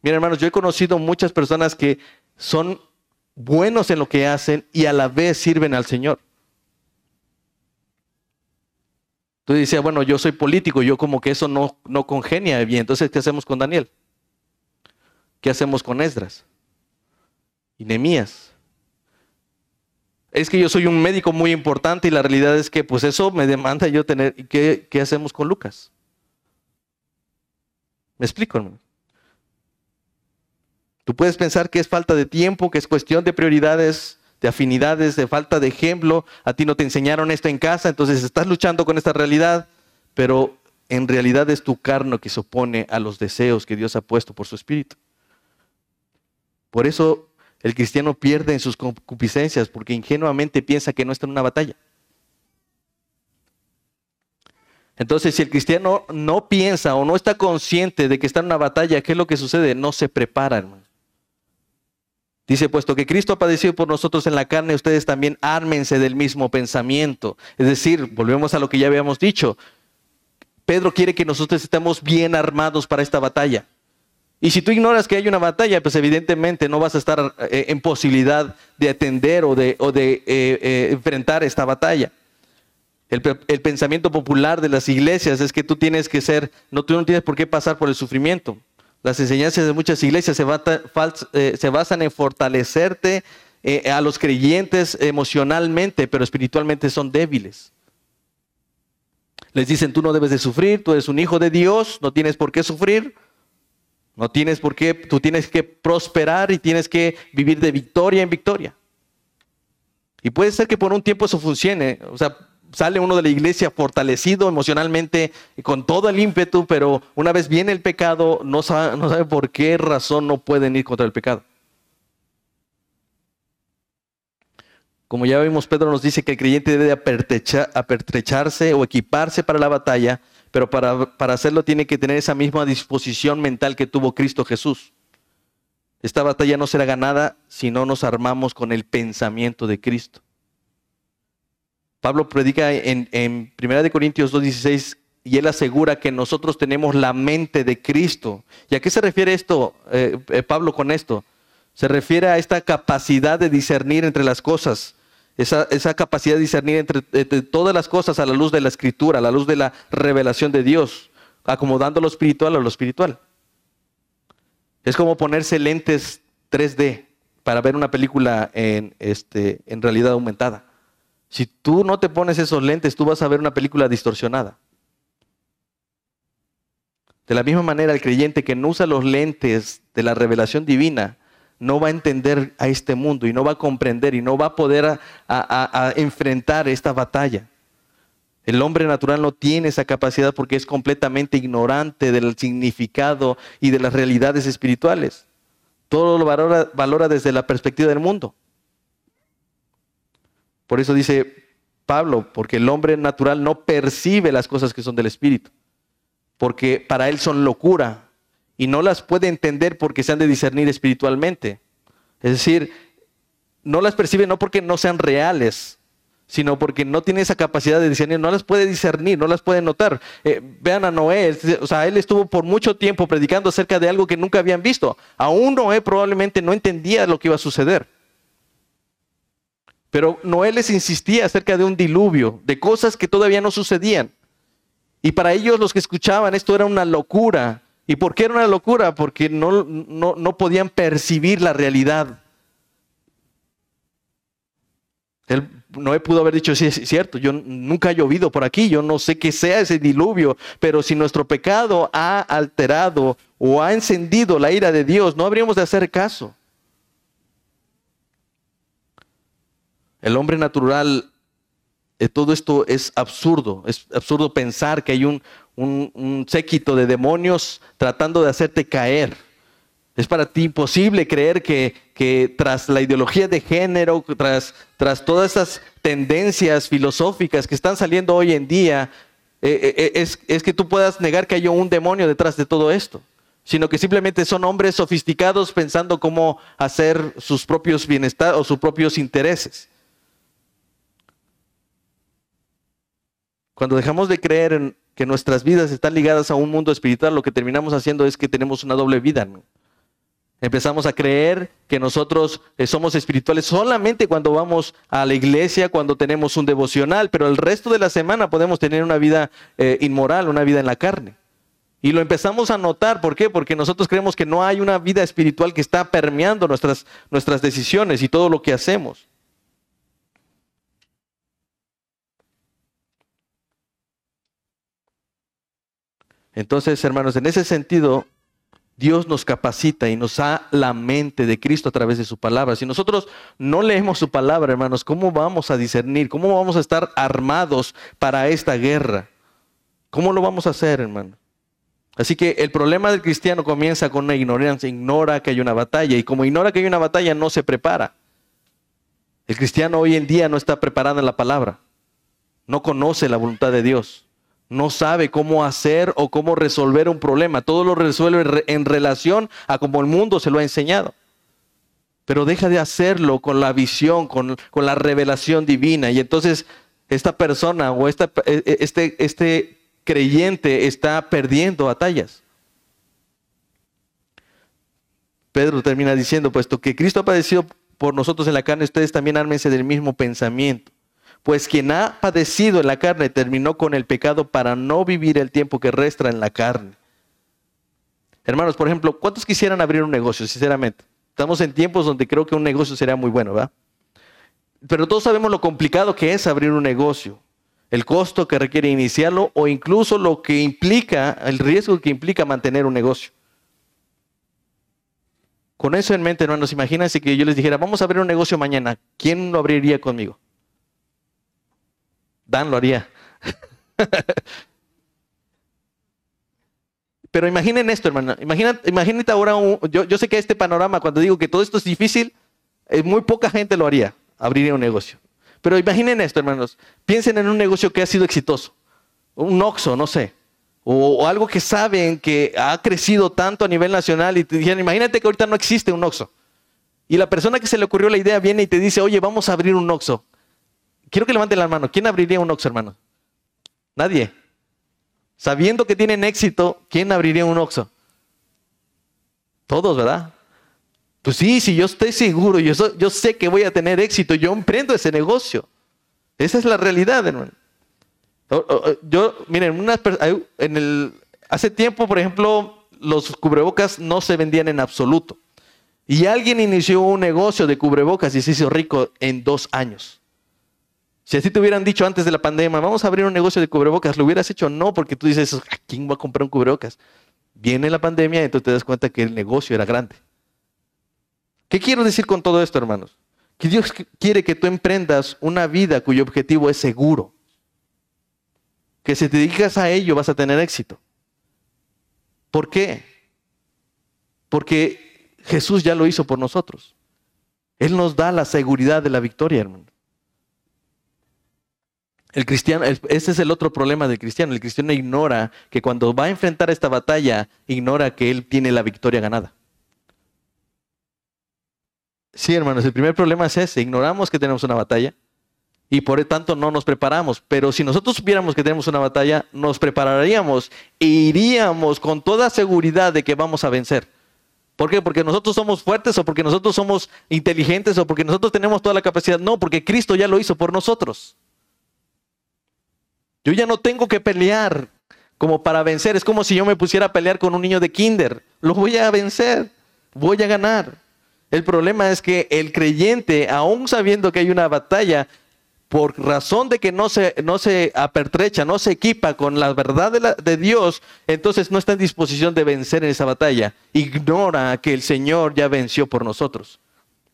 Miren, hermanos, yo he conocido muchas personas que son buenos en lo que hacen y a la vez sirven al Señor. Entonces decía, bueno, yo soy político, yo como que eso no, no congenia bien. Entonces, ¿qué hacemos con Daniel? ¿Qué hacemos con Esdras? Y Nemías es que yo soy un médico muy importante y la realidad es que pues eso me demanda yo tener, ¿qué, qué hacemos con Lucas? ¿Me explico, hermano? Tú puedes pensar que es falta de tiempo, que es cuestión de prioridades, de afinidades, de falta de ejemplo. A ti no te enseñaron esto en casa, entonces estás luchando con esta realidad, pero en realidad es tu carne que se opone a los deseos que Dios ha puesto por su espíritu. Por eso el cristiano pierde en sus concupiscencias porque ingenuamente piensa que no está en una batalla. Entonces, si el cristiano no piensa o no está consciente de que está en una batalla, ¿qué es lo que sucede? No se prepara, hermano. Dice, puesto que Cristo ha padecido por nosotros en la carne, ustedes también ármense del mismo pensamiento. Es decir, volvemos a lo que ya habíamos dicho. Pedro quiere que nosotros estemos bien armados para esta batalla. Y si tú ignoras que hay una batalla, pues evidentemente no vas a estar eh, en posibilidad de atender o de, eh, eh, enfrentar esta batalla. El, pensamiento popular de las iglesias es que tú tienes que ser, no, tú no tienes por qué pasar por el sufrimiento. Las enseñanzas de muchas iglesias se, se basan en fortalecerte a los creyentes emocionalmente, pero espiritualmente son débiles. Les dicen, tú no debes de sufrir, tú eres un hijo de Dios, no tienes por qué sufrir. No tienes por qué, tú tienes que prosperar y tienes que vivir de victoria en victoria. Y puede ser que por un tiempo eso funcione, o sea, sale uno de la iglesia fortalecido emocionalmente y con todo el ímpetu, pero una vez viene el pecado, no sabe, por qué razón no pueden ir contra el pecado. Como ya vimos, Pedro nos dice que el creyente debe apertrecharse o equiparse para la batalla pero para, hacerlo tiene que tener esa misma disposición mental que tuvo Cristo Jesús. Esta batalla no será ganada si no nos armamos con el pensamiento de Cristo. Pablo predica en, en 1 Corintios 2.16 y él asegura que nosotros tenemos la mente de Cristo. ¿Y a qué se refiere esto, eh, eh, Pablo, con esto? Se refiere a esta capacidad de discernir entre las cosas esa, capacidad de discernir entre, todas las cosas a la luz de la escritura, a la luz de la revelación de Dios, acomodando lo espiritual a lo espiritual. Es como ponerse lentes 3D para ver una película en, este, en realidad aumentada. Si tú no te pones esos lentes, tú vas a ver una película distorsionada. De la misma manera, el creyente que no usa los lentes de la revelación divina no va a entender a este mundo y no va a comprender y no va a poder a, enfrentar esta batalla. El hombre natural no tiene esa capacidad porque es completamente ignorante del significado y de las realidades espirituales. Todo lo valora, valora desde la perspectiva del mundo. Por eso dice Pablo, porque el hombre natural no percibe las cosas que son del Espíritu, porque para él son locura y no las puede entender porque se han de discernir espiritualmente. Es decir, no las percibe no porque no sean reales, sino porque no tiene esa capacidad de discernir, no las puede discernir, no las puede notar. Eh, vean a Noé, o sea, él estuvo por mucho tiempo predicando acerca de algo que nunca habían visto. Aún Noé probablemente no entendía lo que iba a suceder. Pero Noé les insistía acerca de un diluvio, de cosas que todavía no sucedían. Y para ellos los que escuchaban esto era una locura. ¿Y por qué era una locura? Porque no, no, no podían percibir la realidad. Él, Noé pudo haber dicho, sí, es cierto, yo nunca he llovido por aquí, yo no sé qué sea ese diluvio, pero si nuestro pecado ha alterado o ha encendido la ira de Dios, no habríamos de hacer caso. El hombre natural, eh, todo esto es absurdo, es absurdo pensar que hay un, séquito de demonios tratando de hacerte caer. Es para ti imposible creer que, tras la ideología de género, tras, tras todas esas tendencias filosóficas que están saliendo hoy en día, eh, eh, es, que tú puedas negar que hay un demonio detrás de todo esto, sino que simplemente son hombres sofisticados pensando cómo hacer sus propios bienestar o sus propios intereses. Cuando dejamos de creer en que nuestras vidas están ligadas a un mundo espiritual, lo que terminamos haciendo es que tenemos una doble vida. Empezamos a creer que nosotros eh, somos espirituales solamente cuando vamos a la iglesia, cuando tenemos un devocional, pero el resto de la semana podemos tener una vida eh, inmoral, una vida en la carne. Y lo empezamos a notar, ¿por qué? Porque nosotros creemos que no hay una vida espiritual que está permeando nuestras, nuestras decisiones y todo lo que hacemos. Entonces, hermanos, en ese sentido, Dios nos capacita y nos da la mente de Cristo a través de su palabra. Si nosotros no leemos su palabra, hermanos, ¿cómo vamos a discernir? ¿Cómo vamos a estar armados para esta guerra? ¿Cómo lo vamos a hacer, hermano? Así que el problema del cristiano comienza con una ignorancia, ignora que hay una batalla y como ignora que hay una batalla no se prepara. El cristiano hoy en día no está preparado en la palabra, no conoce la voluntad de Dios no sabe cómo hacer o cómo resolver un problema. Todo lo resuelve en relación a cómo el mundo se lo ha enseñado. Pero deja de hacerlo con la visión, con, la revelación divina. Y entonces esta persona o e, e, este, este creyente está perdiendo batallas. Pedro termina diciendo, puesto que Cristo ha padecido por nosotros en la carne, ustedes también ármense del mismo pensamiento. Pues quien ha padecido en la carne terminó con el pecado para no vivir el tiempo que resta en la carne. Hermanos, por ejemplo, ¿cuántos quisieran abrir un negocio, sinceramente? Estamos en tiempos donde creo que un negocio sería muy bueno, ¿verdad? Pero todos sabemos lo complicado que es abrir un negocio, el costo que requiere iniciarlo o incluso lo que implica, el riesgo que implica mantener un negocio. Con eso en mente, hermanos, imagínense que yo les dijera, vamos a abrir un negocio mañana, ¿quién lo abriría conmigo? Dan lo haría. Pero imaginen esto, hermano. imagínate ahora, yo, sé que este panorama, cuando digo que todo esto es difícil, eh, muy poca gente lo haría, abriría un negocio. Pero imaginen esto, hermanos. Piensen en un negocio que ha sido exitoso. Un Oxxo, no sé. O, algo que saben que ha crecido tanto a nivel nacional y te dijeron, imagínate que ahorita no existe un Oxxo. Y la persona que se le ocurrió la idea viene y te dice, oye, vamos a abrir un Oxxo. Quiero que levanten la mano. ¿Quién abriría un Oxxo, hermano? Nadie. Sabiendo que tienen éxito, ¿quién abriría un Oxxo? Todos, ¿verdad? Pues sí, si yo estoy seguro, yo, yo sé que voy a tener éxito, yo emprendo ese negocio. Esa es la realidad, hermano. Yo, miren, en el, hace tiempo, por ejemplo, los cubrebocas no se vendían en absoluto. Y alguien inició un negocio de cubrebocas y se hizo rico en dos años. Si así te hubieran dicho antes de la pandemia, vamos a abrir un negocio de cubrebocas, ¿lo hubieras hecho? No, porque tú dices, ¿quién va a comprar un cubrebocas? Viene la pandemia y entonces te das cuenta que el negocio era grande. ¿Qué quiero decir con todo esto, hermanos? Que Dios quiere que tú emprendas una vida cuyo objetivo es seguro. Que si te dedicas a ello vas a tener éxito. ¿Por qué? Porque Jesús ya lo hizo por nosotros. Él nos da la seguridad de la victoria, hermano. El cristiano, ese es el otro problema del cristiano. El cristiano ignora que cuando va a enfrentar esta batalla, ignora que él tiene la victoria ganada. Sí, hermanos, el primer problema es ese. Ignoramos que tenemos una batalla. y por tanto no nos preparamos. Pero si nosotros supiéramos que tenemos una batalla, nos prepararíamos e iríamos con toda seguridad de que vamos a vencer. ¿Por qué? Porque nosotros somos fuertes o porque nosotros somos inteligentes o porque nosotros tenemos toda la capacidad. No, porque Cristo ya lo hizo por nosotros. Yo ya no tengo que pelear como para vencer. Es como si yo me pusiera a pelear con un niño de kinder. Lo voy a vencer, voy a ganar. El problema es que el creyente, aún sabiendo que hay una batalla, por razón de que no se, no se apertrecha, no se equipa con la verdad de, de, Dios, entonces no está en disposición de vencer en esa batalla. Ignora que el Señor ya venció por nosotros.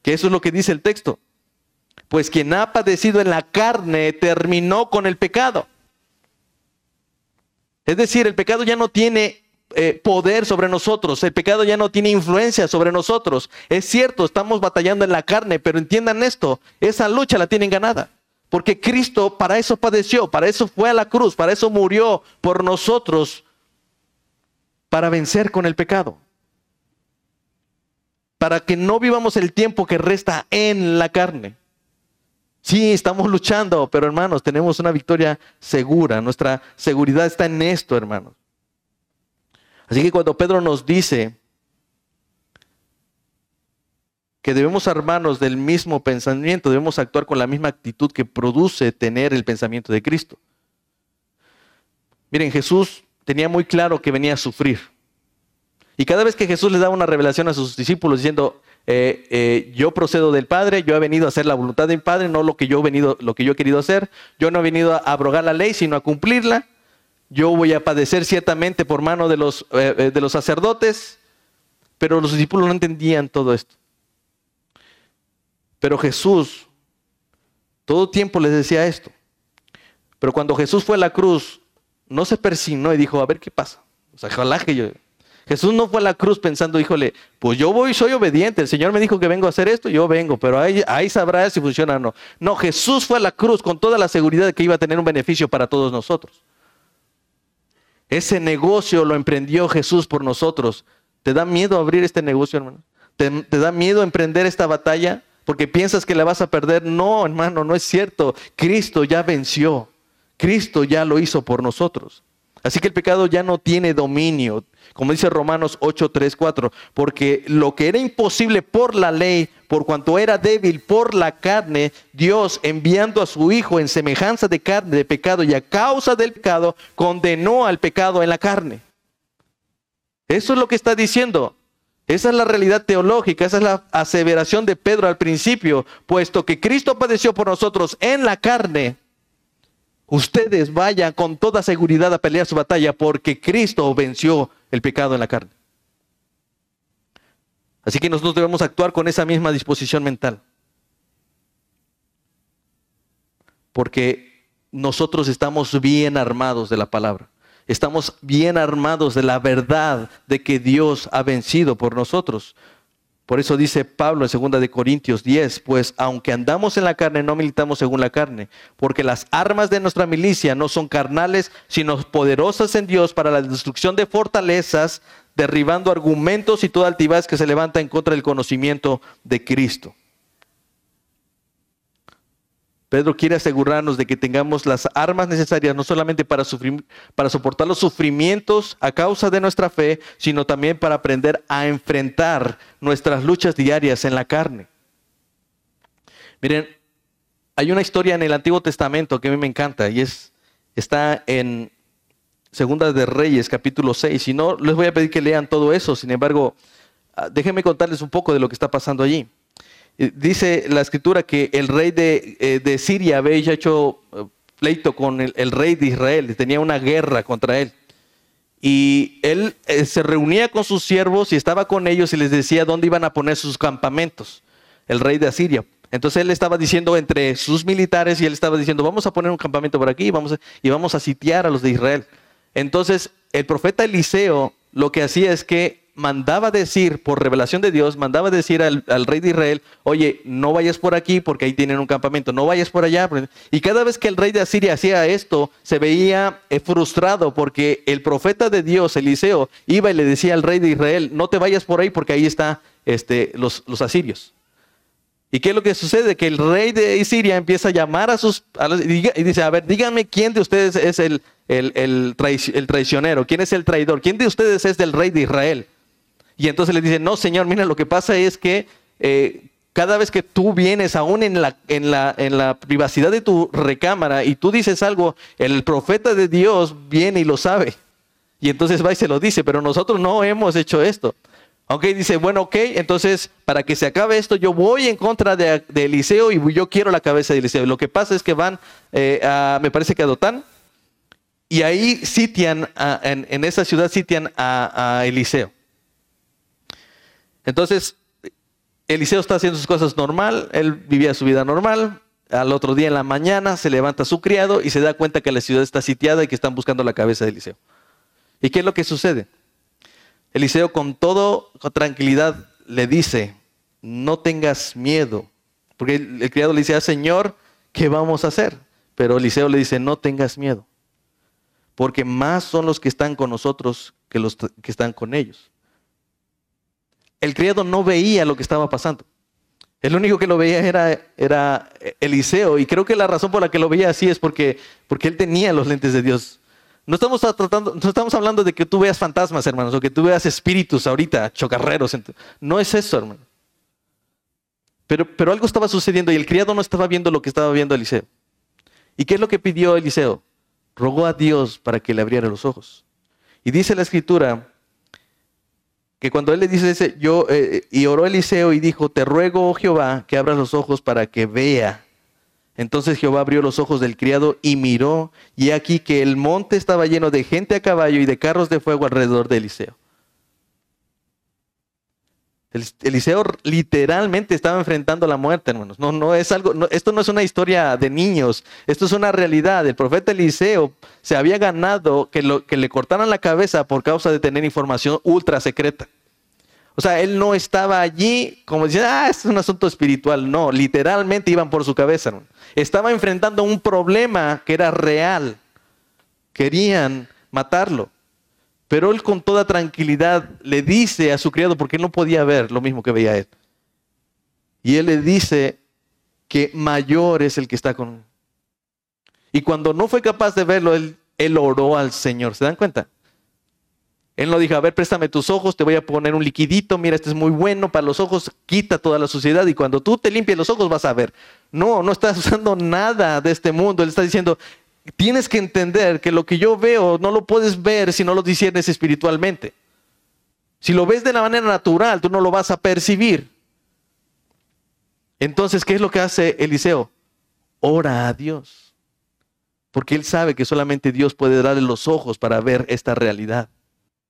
Que eso es lo que dice el texto. Pues quien ha padecido en la carne terminó con el pecado. Es decir, el pecado ya no tiene eh, poder sobre nosotros, el pecado ya no tiene influencia sobre nosotros. Es cierto, estamos batallando en la carne, pero entiendan esto, esa lucha la tienen ganada. Porque Cristo para eso padeció, para eso fue a la cruz, para eso murió por nosotros, para vencer con el pecado. Para que no vivamos el tiempo que resta en la carne. Sí, estamos luchando, pero hermanos, tenemos una victoria segura. Nuestra seguridad está en esto, hermanos. Así que cuando Pedro nos dice que debemos armarnos del mismo pensamiento, debemos actuar con la misma actitud que produce tener el pensamiento de Cristo. Miren, Jesús tenía muy claro que venía a sufrir. Y cada vez que Jesús le daba una revelación a sus discípulos diciendo, eh, eh, yo procedo del Padre, yo he venido a hacer la voluntad del Padre, no lo que yo he venido, lo que yo he querido hacer, yo no he venido a abrogar la ley, sino a cumplirla. Yo voy a padecer ciertamente por mano de los, eh, de los sacerdotes, pero los discípulos no entendían todo esto. Pero Jesús todo tiempo les decía esto. Pero cuando Jesús fue a la cruz, no se persignó y dijo, a ver qué pasa. O sea, ojalá que yo... Jesús no fue a la cruz pensando, híjole, pues yo voy, soy obediente, el Señor me dijo que vengo a hacer esto, yo vengo, pero ahí, ahí sabrá si funciona o no. No, Jesús fue a la cruz con toda la seguridad de que iba a tener un beneficio para todos nosotros. Ese negocio lo emprendió Jesús por nosotros. ¿Te da miedo abrir este negocio, hermano? ¿Te, te da miedo emprender esta batalla? porque piensas que la vas a perder. No, hermano, no es cierto. Cristo ya venció. Cristo ya lo hizo por nosotros. Así que el pecado ya no tiene dominio, como dice Romanos 8, 3, 4, porque lo que era imposible por la ley, por cuanto era débil por la carne, Dios enviando a su Hijo en semejanza de carne, de pecado, y a causa del pecado, condenó al pecado en la carne. Eso es lo que está diciendo. Esa es la realidad teológica, esa es la aseveración de Pedro al principio, puesto que Cristo padeció por nosotros en la carne. Ustedes vayan con toda seguridad a pelear su batalla porque Cristo venció el pecado en la carne. Así que nosotros debemos actuar con esa misma disposición mental. Porque nosotros estamos bien armados de la palabra estamos bien armados de la verdad de que Dios ha vencido por nosotros. Por eso dice Pablo en 2 de Corintios 10, pues aunque andamos en la carne, no militamos según la carne, porque las armas de nuestra milicia no son carnales, sino poderosas en Dios para la destrucción de fortalezas, derribando argumentos y toda altivez que se levanta en contra del conocimiento de Cristo. Pedro quiere asegurarnos de que tengamos las armas necesarias no solamente para, para soportar los sufrimientos a causa de nuestra fe, sino también para aprender a enfrentar nuestras luchas diarias en la carne. Miren, hay una historia en el Antiguo Testamento que a mí me encanta y es, está en Segunda de Reyes, capítulo 6. Y no les voy a pedir que lean todo eso, sin embargo, ah, déjenme contarles un poco de lo que está pasando allí. Dice la escritura que el rey de, eh, Siria había hecho eh, pleito con el, rey de Israel, tenía una guerra contra él. Y él eh, se reunía con sus siervos y estaba con ellos y les decía dónde iban a poner sus campamentos, el rey de Asiria. Entonces él estaba diciendo entre sus militares y él estaba diciendo, vamos a poner un campamento por aquí vamos y vamos a sitiar a los de Israel. Entonces el profeta Eliseo lo que hacía es que mandaba decir, por revelación de Dios, mandaba decir al, rey de Israel, oye, no vayas por aquí porque ahí tienen un campamento, no vayas por allá. Y cada vez que el rey de Asiria hacía esto, se veía eh, frustrado porque el profeta de Dios, Eliseo, iba y le decía al rey de Israel, no te vayas por ahí porque ahí están este, los, los asirios. ¿Y qué es lo que sucede? Que el rey de Siria empieza a llamar a sus... y dice, a ver, díganme quién de ustedes es el, el, traicionero, quién es el traidor, quién de ustedes es del rey de Israel. Y entonces le dice, no, señor, mira, lo que pasa es que eh, cada vez que tú vienes, aún en la, en, la, en la privacidad de tu recámara, y tú dices algo, el profeta de Dios viene y lo sabe. Y entonces va y se lo dice, pero nosotros no hemos hecho esto. Ok, dice, bueno, ok, entonces para que se acabe esto, yo voy en contra de, Eliseo y yo quiero la cabeza de Eliseo. Lo que pasa es que van, eh, a, me parece que a Dotán, y ahí sitian, en, esa ciudad sitian a, a Eliseo. Entonces, Eliseo está haciendo sus cosas normal, él vivía su vida normal. Al otro día en la mañana se levanta su criado y se da cuenta que la ciudad está sitiada y que están buscando la cabeza de Eliseo. ¿Y qué es lo que sucede? Eliseo con con tranquilidad le dice, no tengas miedo. Porque el, criado le dice, ah, Señor, ¿qué vamos a hacer? Pero Eliseo le dice, no tengas miedo. Porque más son los que están con nosotros que los que están con ellos. El criado no veía lo que estaba pasando. El único que lo veía era, era Eliseo. Y creo que la razón por la que lo veía así es porque, porque él tenía los lentes de Dios no estamos, tratando, no estamos hablando de que tú veas fantasmas, hermanos, o que tú veas espíritus ahorita, chocarreros. No es eso, hermano. Pero, pero algo estaba sucediendo y el criado no estaba viendo lo que estaba viendo Eliseo. ¿Y qué es lo que pidió Eliseo? Rogó a Dios para que le abriera los ojos. Y dice la escritura que cuando él le dice ese, yo, eh, y oró Eliseo y dijo, te ruego, oh Jehová, que abras los ojos para que vea. Entonces Jehová abrió los ojos del criado y miró, y aquí que el monte estaba lleno de gente a caballo y de carros de fuego alrededor de Eliseo. Eliseo literalmente estaba enfrentando la muerte, hermanos. No, no es algo, esto no es una historia de niños, esto es una realidad. El profeta Eliseo se había ganado que, le cortaran la cabeza por causa de tener información ultra secreta. O sea, él no estaba allí como diciendo, ah, es un asunto espiritual. No, literalmente iban por su cabeza. Estaba enfrentando un problema que era real. Querían matarlo. Pero él con toda tranquilidad le dice a su criado, porque él no podía ver lo mismo que veía él. Y él le dice que mayor es el que está con él. Y cuando no fue capaz de verlo, él, oró al Señor. ¿Se dan cuenta? Él no dijo, a ver, préstame tus ojos, te voy a poner un liquidito, mira, este es muy bueno para los ojos, quita toda la suciedad y cuando tú te limpies los ojos vas a ver. No, no estás usando nada de este mundo. Él está diciendo, tienes que entender que lo que yo veo no lo puedes ver si no lo disiernes espiritualmente. Si lo ves de la manera natural, tú no lo vas a percibir. Entonces, ¿qué es lo que hace Eliseo? Ora a Dios. Porque él sabe que solamente Dios puede darle los ojos para ver esta realidad.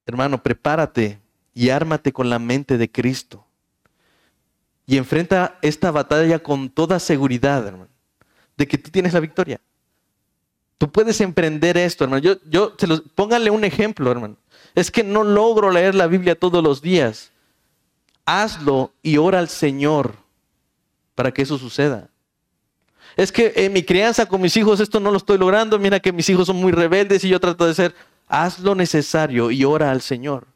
Hermano, prepárate y ármate con la mente de Cristo. Y enfrenta esta batalla con toda seguridad, hermano, de que tú tienes la victoria. Tú puedes emprender esto, hermano. Yo, yo, los, póngale un ejemplo, hermano. Es que no logro leer la Biblia todos los días. Hazlo y ora al Señor para que eso suceda. Es que en mi crianza con mis hijos esto no lo estoy logrando. Mira que mis hijos son muy rebeldes y yo trato de ser haz lo necesario y ora al Señor.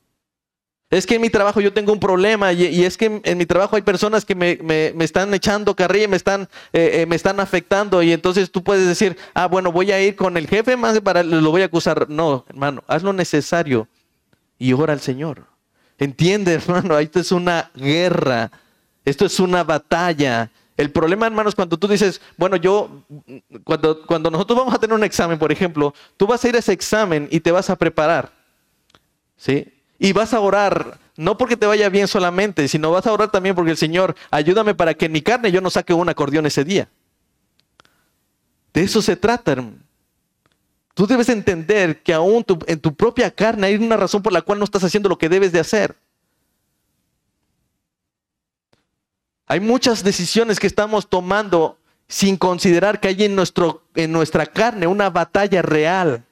Es que en mi trabajo yo tengo un problema y, es que en, mi trabajo hay personas que me, están echando carrilla, me están, eh, eh, me están afectando y entonces tú puedes decir, ah, bueno, voy a ir con el jefe más para lo voy a acusar. No, hermano, haz lo necesario y ora al Señor. Entiende, hermano, esto es una guerra, esto es una batalla el problema, hermanos, cuando tú dices, bueno, yo, cuando, cuando nosotros vamos a tener un examen, por ejemplo, tú vas a ir a ese examen y te vas a preparar, ¿sí? Y vas a orar, no porque te vaya bien solamente, sino vas a orar también porque el Señor, ayúdame para que en mi carne yo no saque un acordeón ese día. De eso se trata, hermano. Tú debes entender que aún en tu propia carne hay una razón por la cual no estás haciendo lo que debes de hacer. Hay muchas decisiones que estamos tomando sin considerar que hay en, nuestro, en nuestra carne una batalla real.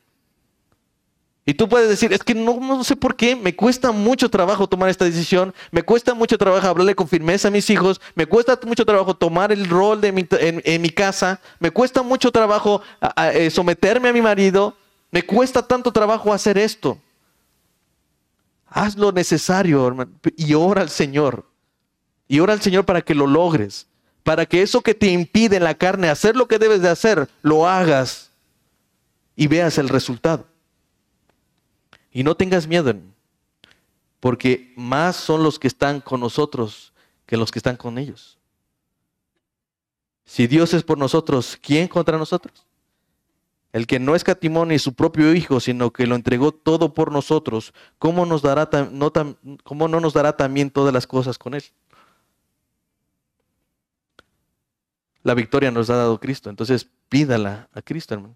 Y tú puedes decir, es que no, sé por qué, me cuesta mucho trabajo tomar esta decisión, me cuesta mucho trabajo hablarle con firmeza a mis hijos, me cuesta mucho trabajo tomar el rol de en, mi casa, me cuesta mucho trabajo eh, someterme a mi marido, me cuesta tanto trabajo hacer esto. Haz lo necesario, hermano, y ora al Señor. Y ora al Señor para que lo logres. para que eso que te impide en la carne hacer lo que debes de hacer, lo hagas y veas el resultado. Y no tengas miedo, porque más son los que están con nosotros que los que están con ellos. Si Dios es por nosotros, ¿quién contra nosotros? El que no escatimó ni su propio Hijo, sino que lo entregó todo por nosotros, ¿cómo, nos dará no, ¿cómo no nos dará también todas las cosas con Él? La victoria nos ha dado Cristo, entonces pídala a Cristo, hermano.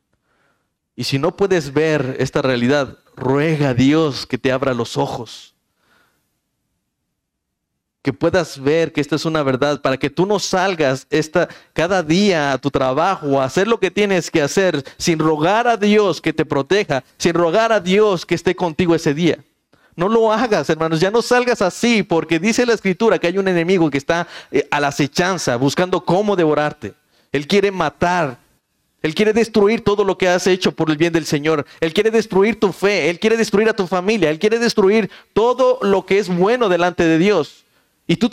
Y si no puedes ver esta realidad, ruega a Dios que te abra los ojos que puedas ver que esta es una verdad, para que tú no salgas esta, cada día a tu trabajo a hacer lo que tienes que hacer sin rogar a Dios que te proteja, sin rogar a Dios que esté contigo ese día. No lo hagas, hermanos, ya no salgas así, porque dice la escritura que hay un enemigo que está eh, a la acechanza, buscando cómo devorarte. Él quiere matar, él quiere destruir todo lo que has hecho por el bien del Señor. Él quiere destruir tu fe, Él quiere destruir a tu familia, Él quiere destruir todo lo que es bueno delante de Dios. Y tú,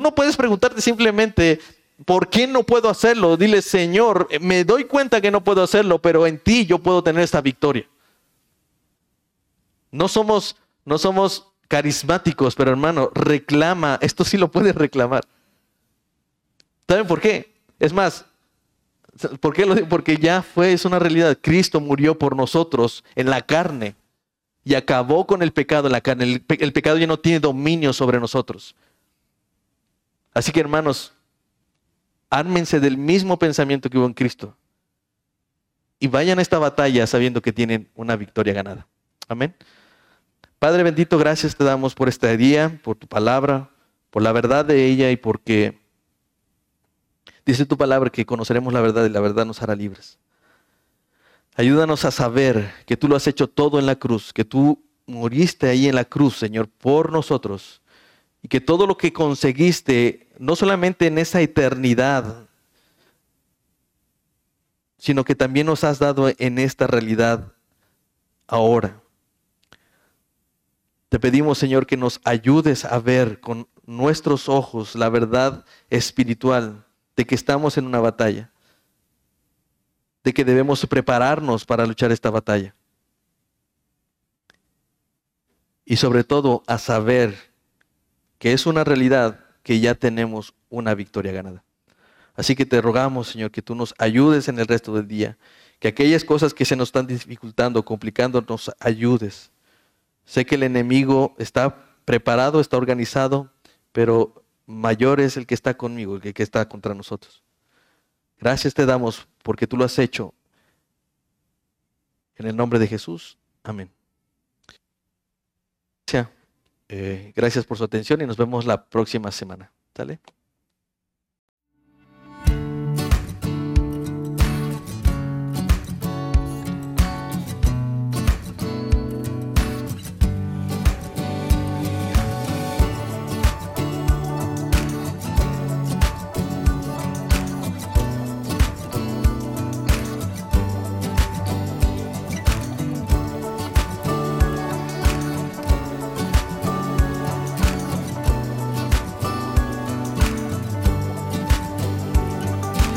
no puedes preguntarte simplemente, ¿por qué no puedo hacerlo? Dile, Señor, me doy cuenta que no puedo hacerlo, pero en ti yo puedo tener esta victoria. No somos, no somos carismáticos, pero hermano, reclama, esto sí lo puedes reclamar. ¿Saben por qué? Es más, ¿por qué lo digo? Porque ya fue, es una realidad. Cristo murió por nosotros en la carne y acabó con el pecado en la carne. El, el pecado ya no tiene dominio sobre nosotros. Así que hermanos, ármense del mismo pensamiento que hubo en Cristo y vayan a esta batalla sabiendo que tienen una victoria ganada. Amén. Padre bendito, gracias te damos por este día, por tu palabra, por la verdad de ella y porque dice tu palabra que conoceremos la verdad y la verdad nos hará libres. Ayúdanos a saber que tú lo has hecho todo en la cruz, que tú moriste ahí en la cruz, Señor, por nosotros y que todo lo que conseguiste, no solamente en esa eternidad, sino que también nos has dado en esta realidad ahora. Te pedimos, Señor, que nos ayudes a ver con nuestros ojos la verdad espiritual de que estamos en una batalla, de que debemos prepararnos para luchar esta batalla. Y sobre todo a saber que es una realidad que ya tenemos una victoria ganada. Así que te rogamos, Señor, que tú nos ayudes en el resto del día, que aquellas cosas que se nos están dificultando, complicando, nos ayudes. Sé que el enemigo está preparado, está organizado, pero mayor es el que está conmigo, el que está contra nosotros. Gracias te damos porque tú lo has hecho. En el nombre de Jesús. Amén. Eh, gracias por su atención y nos vemos la próxima semana. ¿Sale?